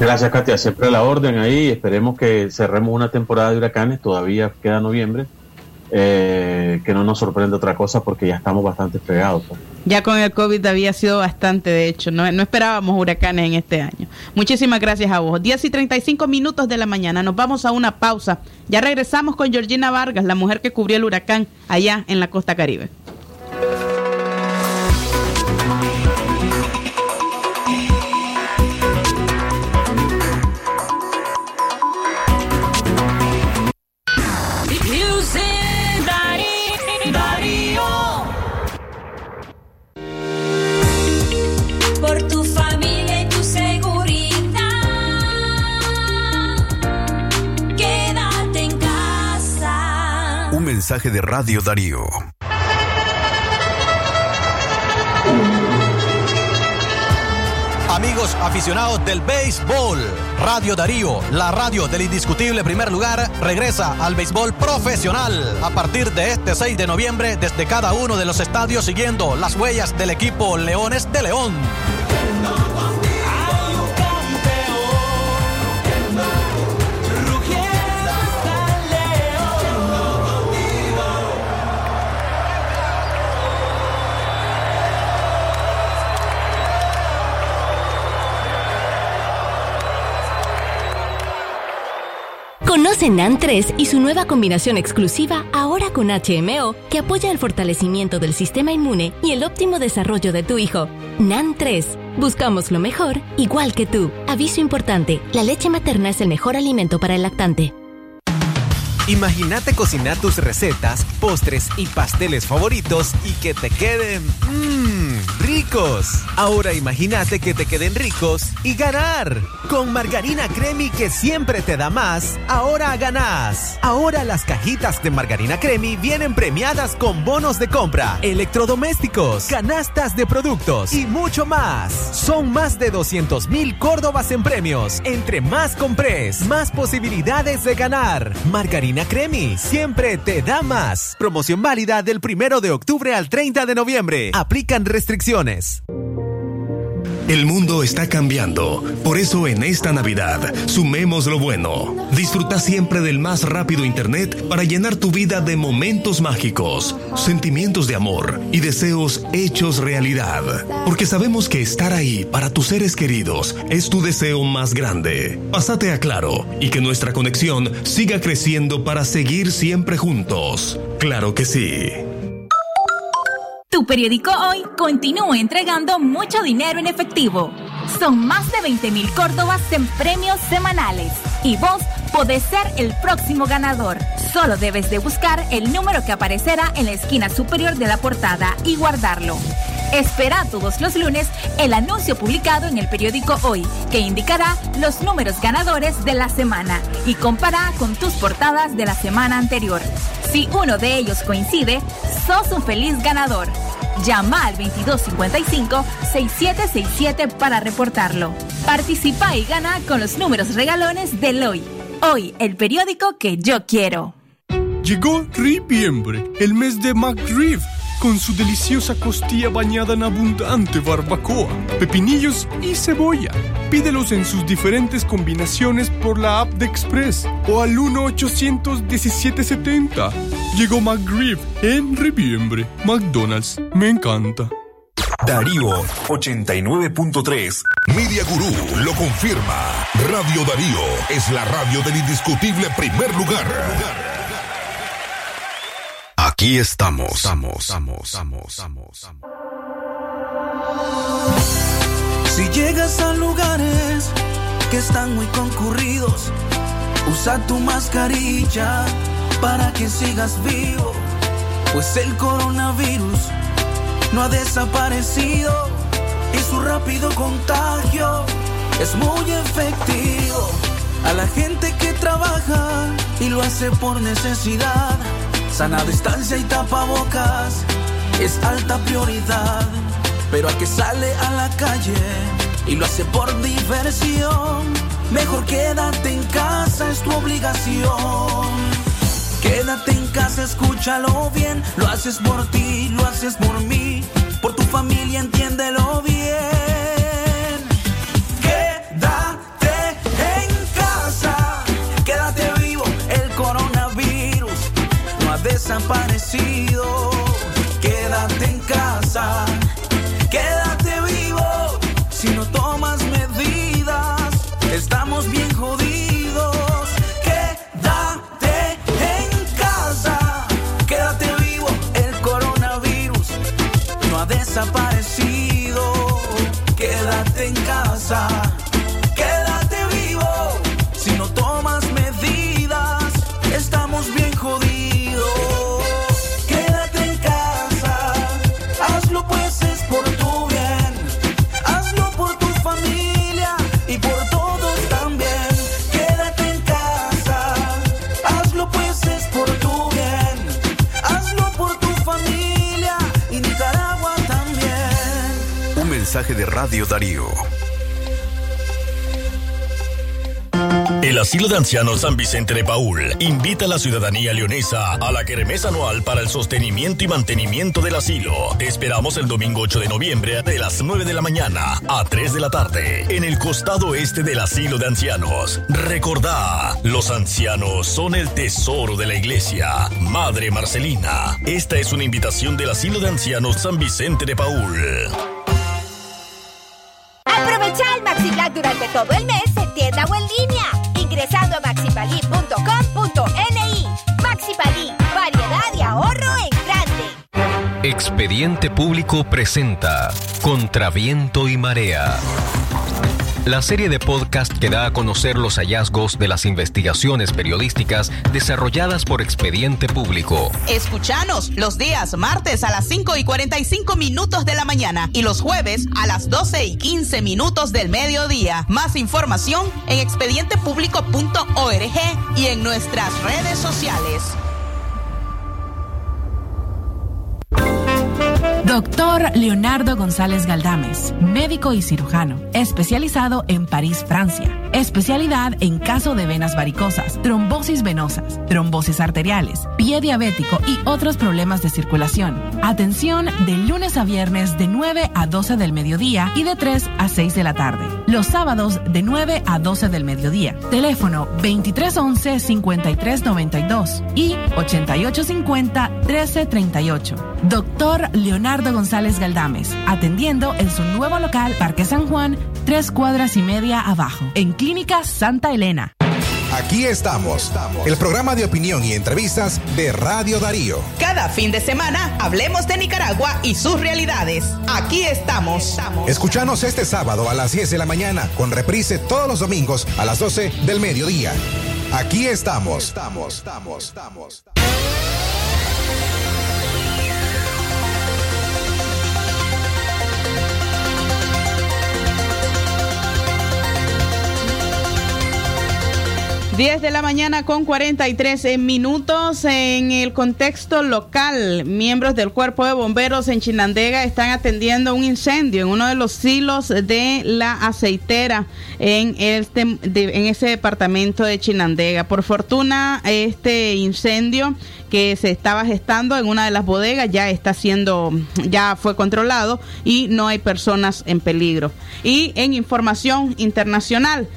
Gracias, Katia. Siempre la orden ahí. Esperemos que cerremos una temporada de huracanes. Todavía queda noviembre. Eh, que no nos sorprenda otra cosa porque ya estamos bastante fregados. pues. Ya con el COVID había sido bastante, de hecho. No, no esperábamos huracanes en este año. Muchísimas gracias a vos. 10 y 35 minutos de la mañana. Nos vamos a una pausa. Ya regresamos con Georgina Vargas, la mujer que cubrió el huracán allá en la costa caribe. De Radio Darío. amigos aficionados del béisbol. Radio Darío, la radio del indiscutible primer lugar, regresa al béisbol profesional a partir de este 6 de noviembre desde cada uno de los estadios siguiendo las huellas del equipo Leones de León. Conoce NAN 3 y su nueva combinación exclusiva ahora con HMO que apoya el fortalecimiento del sistema inmune y el óptimo desarrollo de tu hijo. NAN 3. Buscamos lo mejor, igual que tú. Aviso importante, la leche materna es el mejor alimento para el lactante. Imagínate cocinar tus recetas, postres y pasteles favoritos y que te queden mmm, ricos. Ahora imagínate que te queden ricos y ganar. Con margarina Cremi que siempre te da más, ahora ganás. Ahora las cajitas de margarina Cremi vienen premiadas con bonos de compra, electrodomésticos, canastas de productos y mucho más. Son más de 200 mil córdobas en premios. Entre más compres, más posibilidades de ganar. Margarina Cremi siempre te da más. Promoción válida del primero de octubre al 30 de noviembre. Aplican restricciones. El mundo está cambiando, por eso en esta Navidad sumemos lo bueno. Disfruta siempre del más rápido Internet para llenar tu vida de momentos mágicos, sentimientos de amor y deseos hechos realidad. Porque sabemos que estar ahí para tus seres queridos es tu deseo más grande. Pásate a Claro y que nuestra conexión siga creciendo para seguir siempre juntos. Claro que sí. Tu periódico hoy continúa entregando mucho dinero en efectivo. Son más de 20 mil córdobas en premios semanales. Y vos podés ser el próximo ganador. Solo debes de buscar el número que aparecerá en la esquina superior de la portada y guardarlo. Espera todos los lunes el anuncio publicado en el periódico Hoy, que indicará los números ganadores de la semana y compara con tus portadas de la semana anterior. Si uno de ellos coincide, sos un feliz ganador. Llama al 2255-6767 para reportarlo. Participa y gana con los números regalones del Hoy. Hoy, el periódico que yo quiero. Llegó Ripiembre, el mes de McRib, con su deliciosa costilla bañada en abundante barbacoa, pepinillos y cebolla. Pídelos en sus diferentes combinaciones por la app de Express o al 1-800-1770. Llegó McRib en Ripiembre. McDonald's, me encanta. Darío 89.3. Media Gurú lo confirma. Radio Darío es la radio del indiscutible primer lugar. Aquí estamos. Estamos, estamos, estamos, estamos. Si llegas a lugares que están muy concurridos, usa tu mascarilla para que sigas vivo, pues el coronavirus no ha desaparecido y su rápido contagio es muy efectivo. A la gente que trabaja y lo hace por necesidad, sana distancia y tapabocas es alta prioridad. Pero al que sale a la calle y lo hace por diversión, mejor quédate en casa, es tu obligación. Quédate en casa, escúchalo bien. Lo haces por ti, lo haces por mí, por tu familia, entiéndelo bien. No ha desaparecido. Quédate en casa, quédate vivo. Si no tomas medidas, estamos bien jodidos. Radio Darío. El Asilo de Ancianos San Vicente de Paul invita a la ciudadanía leonesa a la quermesa anual para el sostenimiento y mantenimiento del asilo. Te esperamos el domingo 8 de noviembre de las 9 de la mañana a 3 de la tarde en el costado este del Asilo de Ancianos. Recordá, los ancianos son el tesoro de la iglesia. Madre Marcelina, esta es una invitación del Asilo de Ancianos San Vicente de Paul. Todo el mes en tienda o en línea. Ingresando a maxipalí.com.ni. Maxi Palí, variedad y ahorro en grande. Expediente Público presenta Contra Viento y Marea. La serie de podcast que da a conocer los hallazgos de las investigaciones periodísticas desarrolladas por Expediente Público. Escuchanos los días martes a las 5 y 45 minutos de la mañana y los jueves a las 12 y 15 minutos del mediodía. Más información en expedientepublico.org y en nuestras redes sociales. Doctor Leonardo González Galdames, médico y cirujano, especializado en París, Francia. Especialidad en caso de venas varicosas, trombosis venosas, trombosis arteriales, pie diabético y otros problemas de circulación. Atención de lunes a viernes de 9 a 12 del mediodía y de 3 a 6 de la tarde. Los sábados de 9 a 12 del mediodía. Teléfono 2311-5392 y 8850-1338. Doctor Leonardo González Galdames, atendiendo en su nuevo local Parque San Juan, tres cuadras y media abajo, en Clínica Santa Elena. Aquí estamos, el programa de opinión y entrevistas de Radio Darío. Cada fin de semana hablemos de Nicaragua y sus realidades. Aquí estamos. Escuchanos este sábado a las 10 de la mañana, con reprise todos los domingos a las 12 del mediodía. Aquí estamos. Estamos, estamos, estamos. 10 de la mañana con 43 minutos en el contexto local. Miembros del cuerpo de bomberos en Chinandega están atendiendo un incendio en uno de los silos de la aceitera en, este, de- en ese departamento de Chinandega. Por fortuna, este incendio que se estaba gestando en una de las bodegas ya está siendo, ya fue controlado y no hay personas en peligro. Y en información internacional,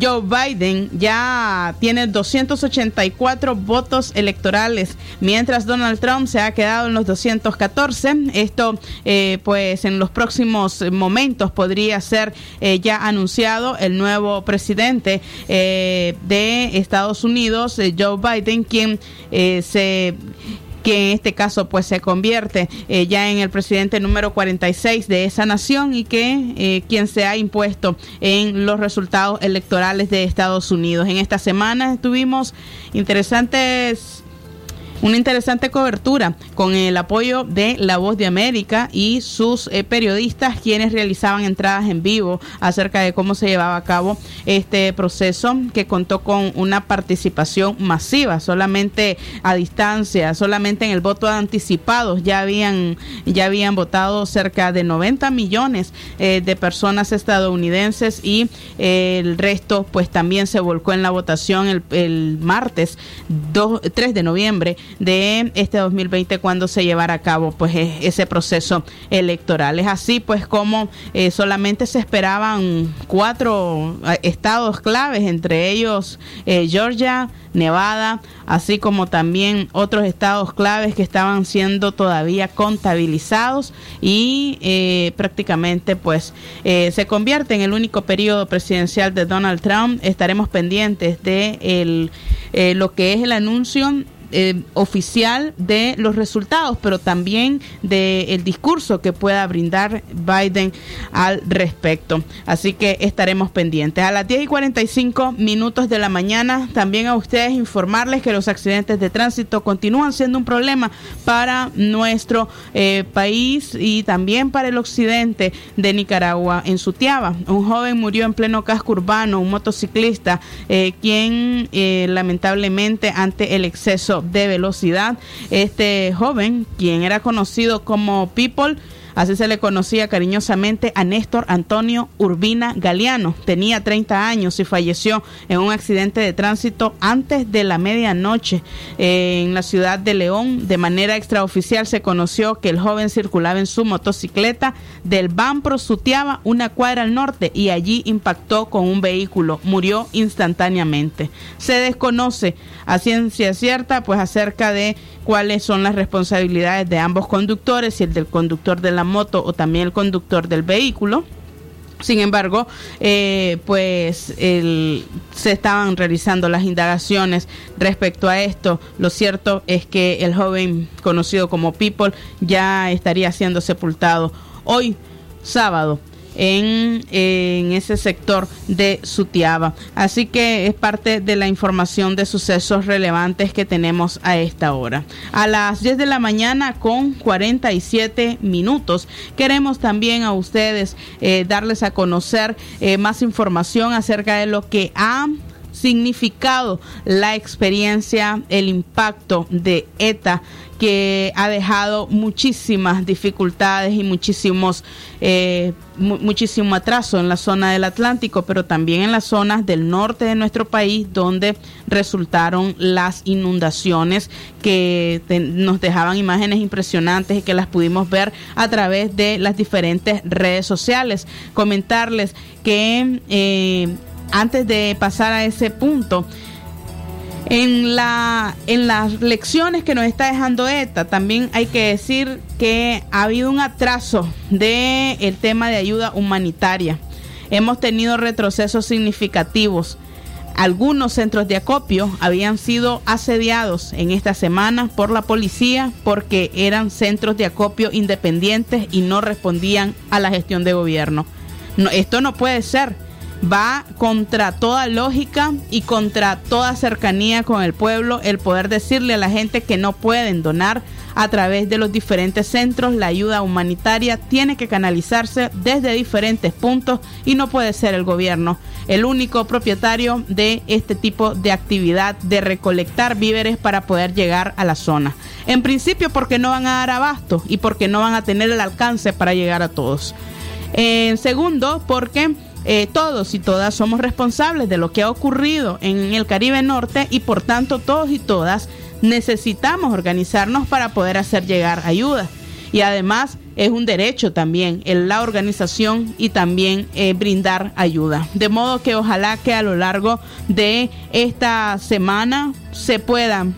Joe Biden ya tiene 284 votos electorales, mientras Donald Trump se ha quedado en los 214. Esto, eh, pues, en los próximos momentos podría ser eh, ya anunciado el nuevo presidente eh, de Estados Unidos, Joe Biden, quien se que en este caso pues se convierte eh, ya en el presidente número 46 de esa nación y que eh, quien se ha impuesto en los resultados electorales de Estados Unidos. En esta semana tuvimos interesantes una interesante cobertura con el apoyo de La Voz de América y sus eh, periodistas quienes realizaban entradas en vivo acerca de cómo se llevaba a cabo este proceso que contó con una participación masiva, solamente a distancia, solamente en el voto anticipado. Ya habían ya habían votado cerca de 90 millones eh, de personas estadounidenses y eh, el resto pues también se volcó en la votación el, el martes 2, 3 de noviembre de este 2020 cuando se llevará a cabo pues e- ese proceso electoral. Es así pues como eh, solamente se esperaban cuatro eh, estados claves, entre ellos eh, Georgia, Nevada, así como también otros estados claves que estaban siendo todavía contabilizados y eh, prácticamente pues eh, se convierte en el único periodo presidencial de Donald Trump. Estaremos pendientes de el, eh, lo que es el anuncio eh, oficial de los resultados, pero también del el discurso que pueda brindar Biden al respecto. Así que estaremos pendientes. A las 10 y 45 minutos de la mañana, también a ustedes informarles que los accidentes de tránsito continúan siendo un problema para nuestro eh, país y también para el occidente de Nicaragua. En Sutiaba, un joven murió en pleno casco urbano, un motociclista, eh, quien lamentablemente ante el exceso de velocidad, este joven, quien era conocido como People, Así se le conocía cariñosamente a Néstor Antonio Urbina Galeano. Tenía 30 años y falleció en un accidente de tránsito antes de la medianoche en la ciudad de León. De manera extraoficial se conoció que el joven circulaba en su motocicleta del Bampro Sutiaba, una cuadra al norte, y allí impactó con un vehículo. Murió instantáneamente. Se desconoce a ciencia cierta pues acerca de cuáles son las responsabilidades de ambos conductores, si el del conductor de la moto o también el conductor del vehículo. Sin embargo, eh, pues el, se estaban realizando las indagaciones respecto a esto. Lo cierto es que el joven conocido como People ya estaría siendo sepultado hoy, sábado, en, ese sector de Sutiaba. Así que es parte de la información de sucesos relevantes que tenemos a esta hora. A las 10 de la mañana con 47 minutos queremos también a ustedes eh, darles a conocer eh, más información acerca de lo que ha significado la experiencia, el impacto de ETA que ha dejado muchísimas dificultades y muchísimos eh, muchísimo atraso en la zona del Atlántico, pero también en las zonas del norte de nuestro país donde resultaron las inundaciones que nos dejaban imágenes impresionantes y que las pudimos ver a través de las diferentes redes sociales. Comentarles que eh, antes de pasar a ese punto, en, la, en las lecciones que nos está dejando ETA, también hay que decir que ha habido un atraso del el tema de ayuda humanitaria. Hemos tenido retrocesos significativos. Algunos centros de acopio habían sido asediados en esta semana por la policía porque eran centros de acopio independientes y no respondían a la gestión de gobierno. No, esto no puede ser va contra toda lógica y contra toda cercanía con el pueblo el poder decirle a la gente que no pueden donar a través de los diferentes centros. La ayuda humanitaria tiene que canalizarse desde diferentes puntos y no puede ser el gobierno el único propietario de este tipo de actividad de recolectar víveres para poder llegar a la zona. En principio porque no van a dar abasto y porque no van a tener el alcance para llegar a todos. En segundo, porque eh, todos y todas somos responsables de lo que ha ocurrido en el Caribe Norte y por tanto todos y todas necesitamos organizarnos para poder hacer llegar ayuda. Y además es un derecho también la organización y también eh, brindar ayuda. De modo que ojalá que a lo largo de esta semana se puedan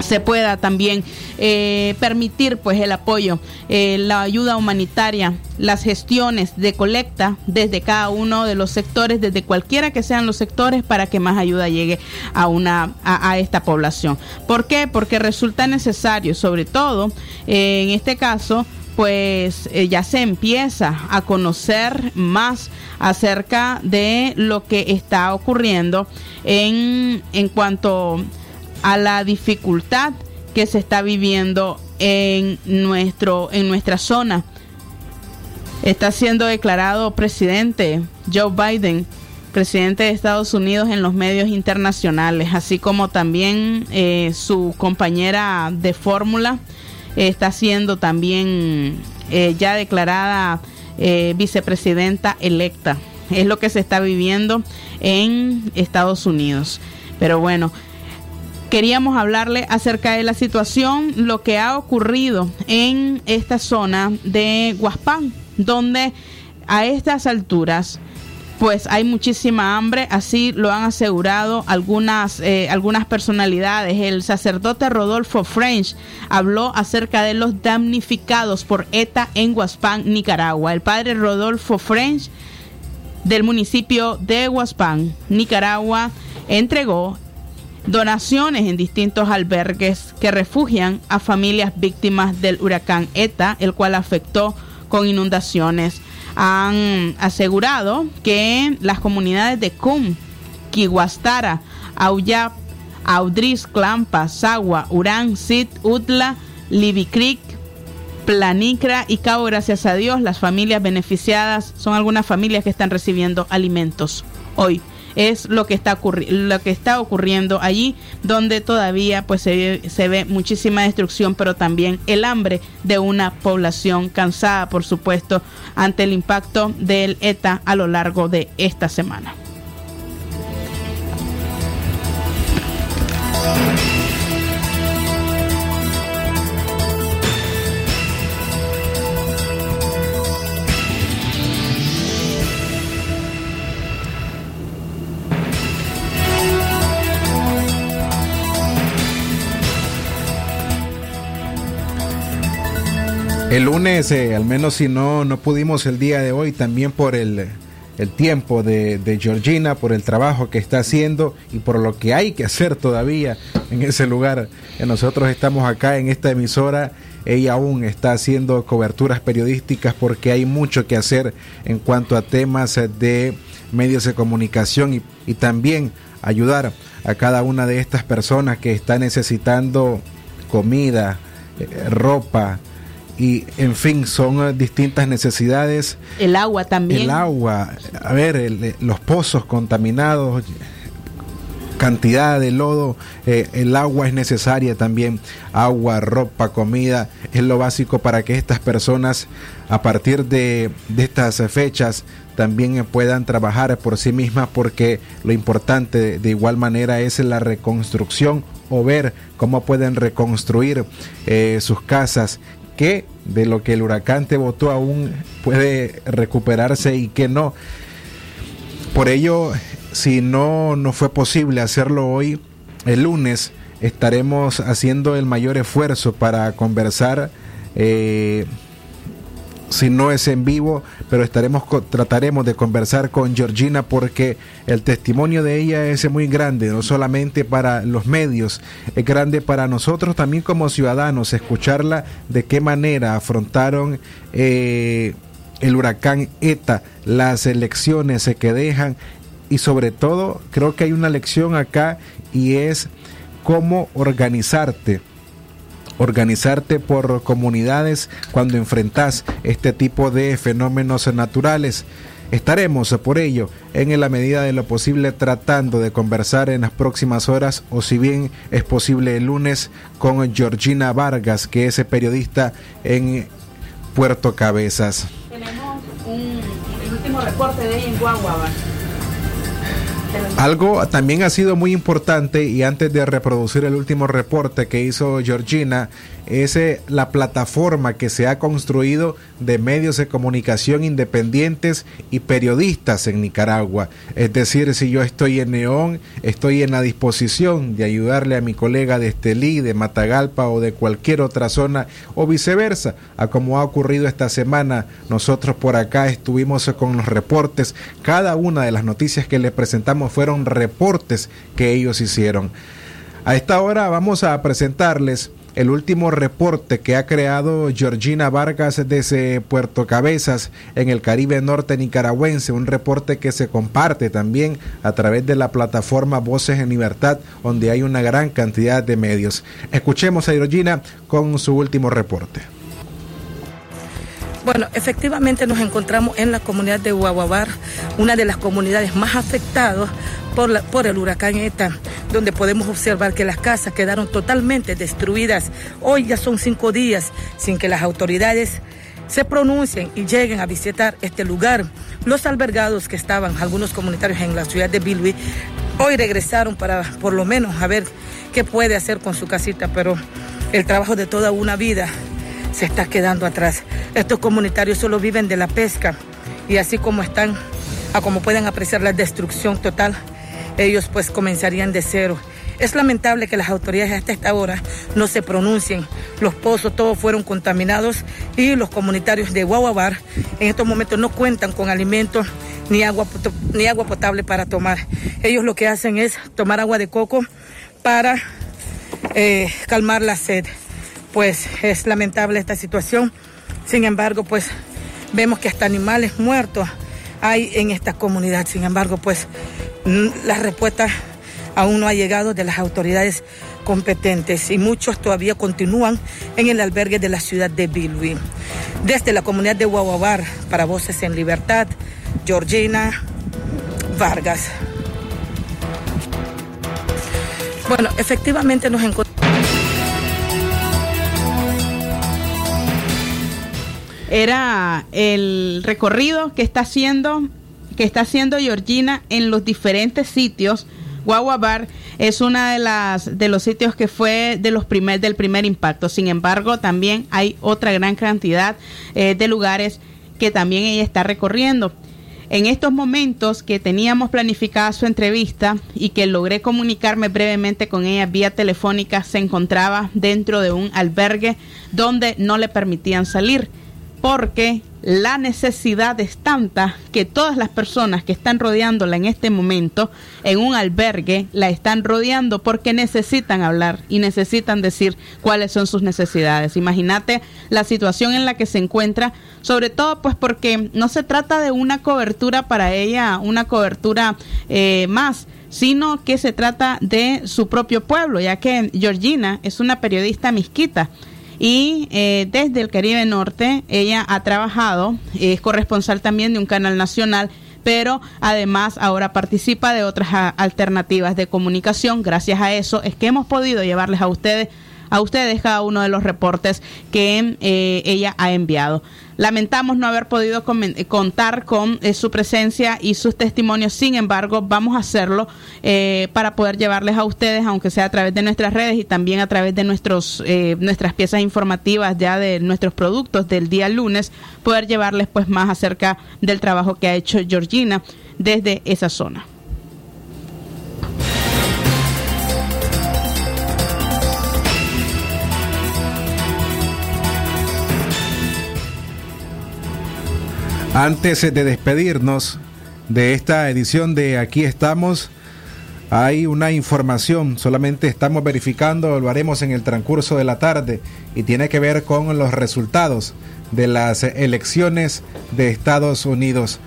se pueda también eh, permitir pues el apoyo, eh, la ayuda humanitaria, las gestiones de colecta desde cada uno de los sectores, desde cualquiera que sean los sectores, para que más ayuda llegue a una a, esta población. ¿Por qué? Porque resulta necesario, sobre todo eh, en este caso, pues ya se empieza a conocer más acerca de lo que está ocurriendo en, en cuanto la dificultad que se está viviendo en, nuestro, en nuestra zona. Está siendo declarado presidente Joe Biden, presidente de Estados Unidos en los medios internacionales, así como también eh, su compañera de fórmula está siendo también eh, ya declarada eh, vicepresidenta electa. Es lo que se está viviendo en Estados Unidos. Pero bueno, queríamos hablarle acerca de la situación, lo que ha ocurrido en esta zona de Guaspán, donde a estas alturas pues hay muchísima hambre, así lo han asegurado algunas, eh, algunas personalidades. El sacerdote Rodolfo French habló acerca de los damnificados por ETA en Guaspán, Nicaragua. El padre Rodolfo French del municipio de Guaspán, Nicaragua, entregó donaciones en distintos albergues que refugian a familias víctimas del huracán ETA, el cual afectó con inundaciones. Han asegurado que las comunidades de Cum, Kiwastara, Auyap, Audris, Clampa, Sagua, Urán, Sit, Utla, Libicric, Planicra y Cabo, gracias a Dios, las familias beneficiadas son algunas familias que están recibiendo alimentos hoy es lo que está lo que está ocurriendo allí, donde todavía pues se, se ve muchísima destrucción, pero también el hambre de una población cansada, por supuesto, ante el impacto del ETA a lo largo de esta semana. El lunes, eh, al menos si no, no pudimos el día de hoy, también por el, el tiempo de, de, Georgina, por el trabajo que está haciendo y por lo que hay que hacer todavía en ese lugar. Nosotros estamos acá en esta emisora, ella aún está haciendo coberturas periodísticas porque hay mucho que hacer en cuanto a temas de medios de comunicación y, y también ayudar a cada una de estas personas que está necesitando comida, eh, ropa, y en fin, son eh, distintas necesidades. El agua también. El agua, a ver, el, eh, los pozos contaminados, cantidad de lodo, eh, el agua es necesaria también, agua, ropa, comida, es lo básico para que estas personas a partir de, de estas fechas también puedan trabajar por sí mismas porque lo importante de, de igual manera es la reconstrucción o ver cómo pueden reconstruir eh, sus casas que de lo que el huracán te votó aún puede recuperarse y que no. Por ello, si no, no fue posible hacerlo hoy, el lunes estaremos haciendo el mayor esfuerzo para conversar. Eh, si no es en vivo, pero estaremos trataremos de conversar con Georgina porque el testimonio de ella es muy grande, no solamente para los medios, es grande para nosotros también como ciudadanos, escucharla de qué manera afrontaron eh, el huracán ETA, las elecciones que dejan y sobre todo creo que hay una lección acá y es cómo organizarte organizarte por comunidades cuando enfrentas este tipo de fenómenos naturales. Estaremos por ello en la medida de lo posible tratando de conversar en las próximas horas o si bien es posible el lunes con Georgina Vargas, que es periodista en Puerto Cabezas. Tenemos un, el último reporte de en Guaguaba. Algo también ha sido muy importante y antes de reproducir el último reporte que hizo Georgina, es la plataforma que se ha construido de medios de comunicación independientes y periodistas en Nicaragua. Es decir, si yo estoy en Neón, estoy en la disposición de ayudarle a mi colega de Estelí, de Matagalpa o de cualquier otra zona o viceversa, a como ha ocurrido esta semana. Nosotros por acá estuvimos con los reportes. Cada una de las noticias que les presentamos fueron reportes que ellos hicieron. A esta hora vamos a presentarles el último reporte que ha creado Georgina Vargas desde Puerto Cabezas en el Caribe Norte nicaragüense, un reporte que se comparte también a través de la plataforma Voces en Libertad, donde hay una gran cantidad de medios. Escuchemos a Georgina con su último reporte. Bueno, efectivamente nos encontramos en la comunidad de Guaguabar, una de las comunidades más afectadas por, la, por el huracán ETA, donde podemos observar que las casas quedaron totalmente destruidas. Hoy ya son cinco días sin que las autoridades se pronuncien y lleguen a visitar este lugar. Los albergados que estaban, algunos comunitarios en la ciudad de Bilwi, hoy regresaron para por lo menos a ver qué puede hacer con su casita, pero el trabajo de toda una vida se está quedando atrás. Estos comunitarios solo viven de la pesca y así como están, a como pueden apreciar la destrucción total, ellos pues comenzarían de cero. Es lamentable que las autoridades hasta esta hora no se pronuncien. Los pozos todos fueron contaminados y los comunitarios de Guaguabar en estos momentos no cuentan con alimentos ni agua, ni agua potable para tomar. Ellos lo que hacen es tomar agua de coco para eh, calmar la sed pues es lamentable esta situación. Sin embargo, pues vemos que hasta animales muertos hay en esta comunidad. Sin embargo, pues la respuesta aún no ha llegado de las autoridades competentes y muchos todavía continúan en el albergue de la ciudad de Bilwi. Desde la comunidad de Guaguabar, para Voces en Libertad, Georgina Vargas. Bueno, efectivamente nos encontramos. Era el recorrido que está haciendo que está haciendo Georgina en los diferentes sitios. Guagua Bar es una de las de los sitios que fue de los primer del primer impacto. Sin embargo, también hay otra gran cantidad eh, de lugares que también ella está recorriendo. En estos momentos que teníamos planificada su entrevista y que logré comunicarme brevemente con ella vía telefónica, se encontraba dentro de un albergue donde no le permitían salir porque la necesidad es tanta que todas las personas que están rodeándola en este momento en un albergue la están rodeando porque necesitan hablar y necesitan decir cuáles son sus necesidades. Imagínate la situación en la que se encuentra, sobre todo pues porque no se trata de una cobertura para ella, una cobertura eh, más sino que se trata de su propio pueblo, ya que Georgina es una periodista misquita y eh, desde el Caribe Norte ella ha trabajado, es corresponsal también de un canal nacional pero además ahora participa de otras a- alternativas de comunicación. Gracias a eso es que hemos podido llevarles a ustedes a ustedes cada uno de los reportes que eh, ella ha enviado. Lamentamos no haber podido contar con eh, su presencia y sus testimonios, sin embargo, vamos a hacerlo eh, para poder llevarles a ustedes, aunque sea a través de nuestras redes y también a través de nuestros eh, nuestras piezas informativas ya de nuestros productos del día lunes, poder llevarles pues más acerca del trabajo que ha hecho Georgina desde esa zona. Antes de despedirnos de esta edición de Aquí estamos, hay una información, solamente estamos verificando, lo haremos en el transcurso de la tarde y tiene que ver con los resultados de las elecciones de Estados Unidos.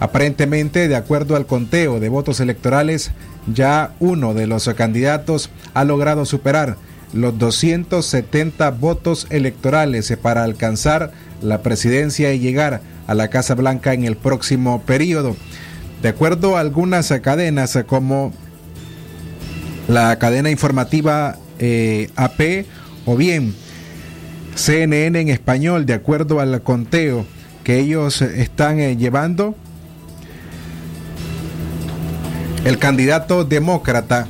Aparentemente, de acuerdo al conteo de votos electorales, ya uno de los candidatos ha logrado superar los 270 votos electorales para alcanzar la presidencia y llegar a la Casa Blanca en el próximo periodo. De acuerdo a algunas cadenas como la cadena informativa eh, AP o bien CNN en español, de acuerdo al conteo que ellos están eh, llevando, el candidato demócrata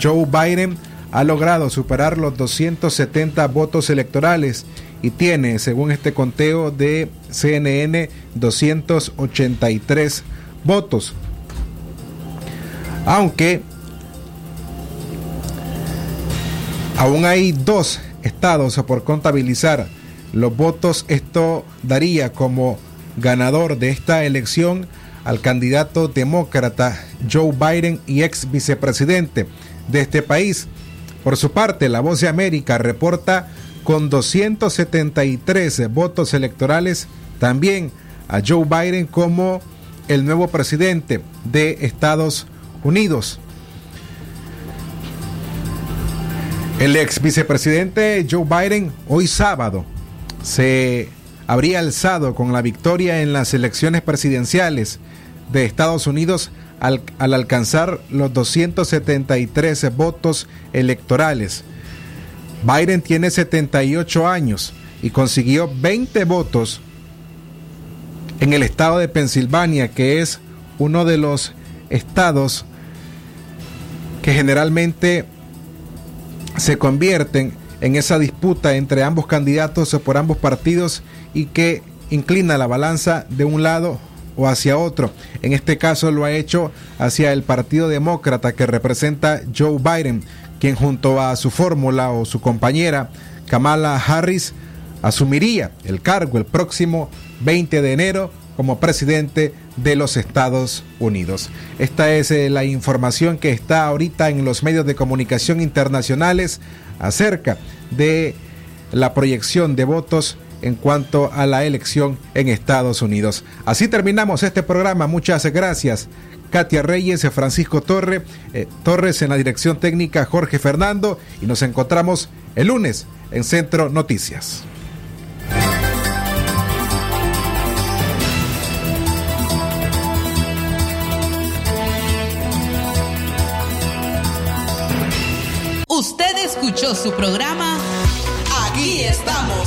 Joe Biden ha logrado superar los 270 votos electorales y tiene, según este conteo de CNN, 283 votos. Aunque aún hay dos estados por contabilizar los votos, esto daría como ganador de esta elección al candidato demócrata Joe Biden y ex vicepresidente de este país. Por su parte, La Voz de América reporta con 273 votos electorales también a Joe Biden como el nuevo presidente de Estados Unidos. El ex vicepresidente Joe Biden hoy sábado se habría alzado con la victoria en las elecciones presidenciales de Estados Unidos al, al alcanzar los 273 votos electorales. Biden tiene 78 años y consiguió 20 votos en el estado de Pensilvania, que es uno de los estados que generalmente se convierten en esa disputa entre ambos candidatos o por ambos partidos y que inclina la balanza de un lado o hacia otro. En este caso lo ha hecho hacia el Partido Demócrata que representa Joe Biden, quien junto a su fórmula o su compañera Kamala Harris asumiría el cargo el próximo 20 de enero como presidente de los Estados Unidos. Esta es eh, la información que está ahorita en los medios de comunicación internacionales acerca de la proyección de votos en cuanto a la elección en Estados Unidos. Así terminamos este programa. Muchas gracias. Katia Reyes, Francisco Torre, eh, Torres en la dirección técnica, Jorge Fernando, y nos encontramos el lunes en Centro Noticias. escuchó su programa Aquí